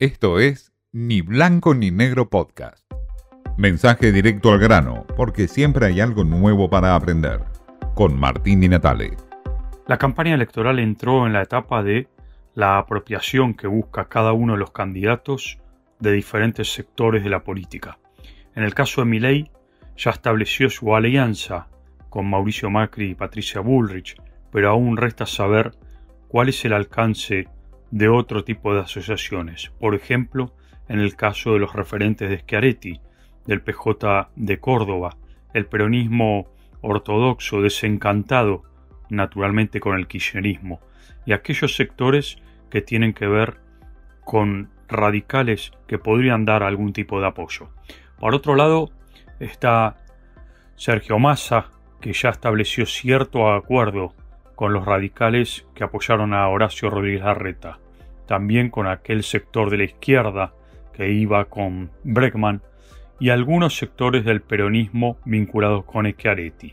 Esto es Ni Blanco ni Negro Podcast. Mensaje directo al grano, porque siempre hay algo nuevo para aprender. Con Martín Di Natale. La campaña electoral entró en la etapa de la apropiación que busca cada uno de los candidatos de diferentes sectores de la política. En el caso de Milei, ya estableció su alianza con Mauricio Macri y Patricia Bullrich, pero aún resta saber cuál es el alcance de otro tipo de asociaciones, por ejemplo, en el caso de los referentes de Schiaretti, del PJ de Córdoba, el peronismo ortodoxo desencantado naturalmente con el kirchnerismo, y aquellos sectores que tienen que ver con radicales que podrían dar algún tipo de apoyo. Por otro lado, está Sergio Massa, que ya estableció cierto acuerdo con los radicales que apoyaron a Horacio Rodríguez Larreta, también con aquel sector de la izquierda que iba con Bregman y algunos sectores del peronismo vinculados con Schiaretti.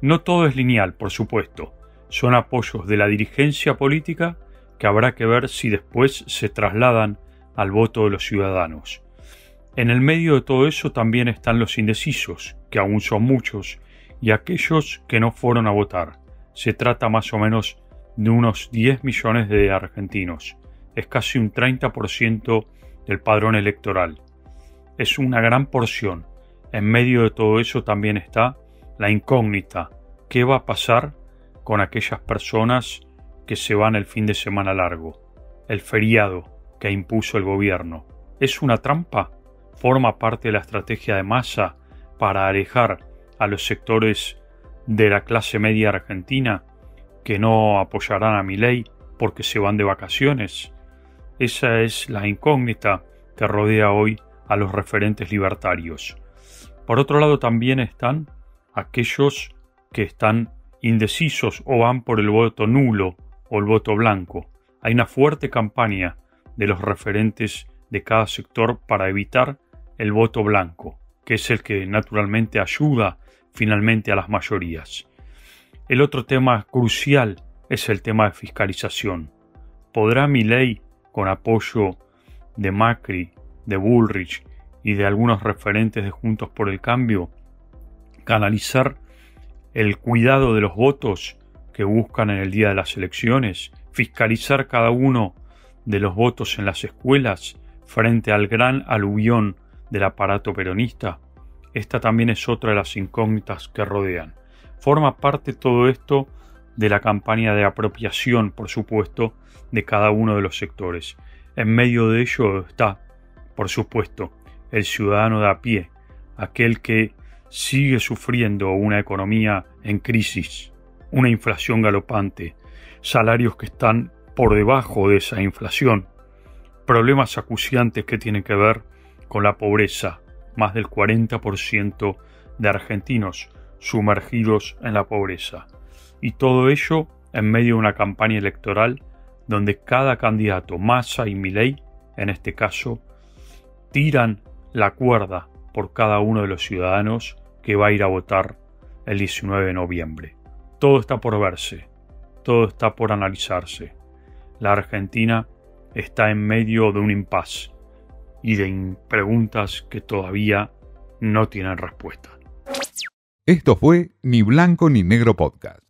No todo es lineal, por supuesto, son apoyos de la dirigencia política que habrá que ver si después se trasladan al voto de los ciudadanos. En el medio de todo eso también están los indecisos, que aún son muchos, y aquellos que no fueron a votar se trata más o menos de unos 10 millones de argentinos. Es casi un 30% del padrón electoral. Es una gran porción. En medio de todo eso también está la incógnita. ¿Qué va a pasar con aquellas personas que se van el fin de semana largo? El feriado que impuso el gobierno. ¿Es una trampa? ¿Forma parte de la estrategia de masa para alejar a los sectores de la clase media argentina que no apoyarán a mi ley porque se van de vacaciones. Esa es la incógnita que rodea hoy a los referentes libertarios. Por otro lado también están aquellos que están indecisos o van por el voto nulo o el voto blanco. Hay una fuerte campaña de los referentes de cada sector para evitar el voto blanco, que es el que naturalmente ayuda finalmente a las mayorías. El otro tema crucial es el tema de fiscalización. ¿Podrá mi ley, con apoyo de Macri, de Bullrich y de algunos referentes de Juntos por el Cambio, canalizar el cuidado de los votos que buscan en el día de las elecciones, fiscalizar cada uno de los votos en las escuelas frente al gran aluvión del aparato peronista? Esta también es otra de las incógnitas que rodean. Forma parte todo esto de la campaña de apropiación, por supuesto, de cada uno de los sectores. En medio de ello está, por supuesto, el ciudadano de a pie, aquel que sigue sufriendo una economía en crisis, una inflación galopante, salarios que están por debajo de esa inflación, problemas acuciantes que tienen que ver con la pobreza, más del 40% de argentinos sumergidos en la pobreza. Y todo ello en medio de una campaña electoral donde cada candidato, Massa y Milei, en este caso, tiran la cuerda por cada uno de los ciudadanos que va a ir a votar el 19 de noviembre. Todo está por verse, todo está por analizarse. La Argentina está en medio de un impasse y de preguntas que todavía no tienen respuesta. Esto fue Ni Blanco ni Negro Podcast.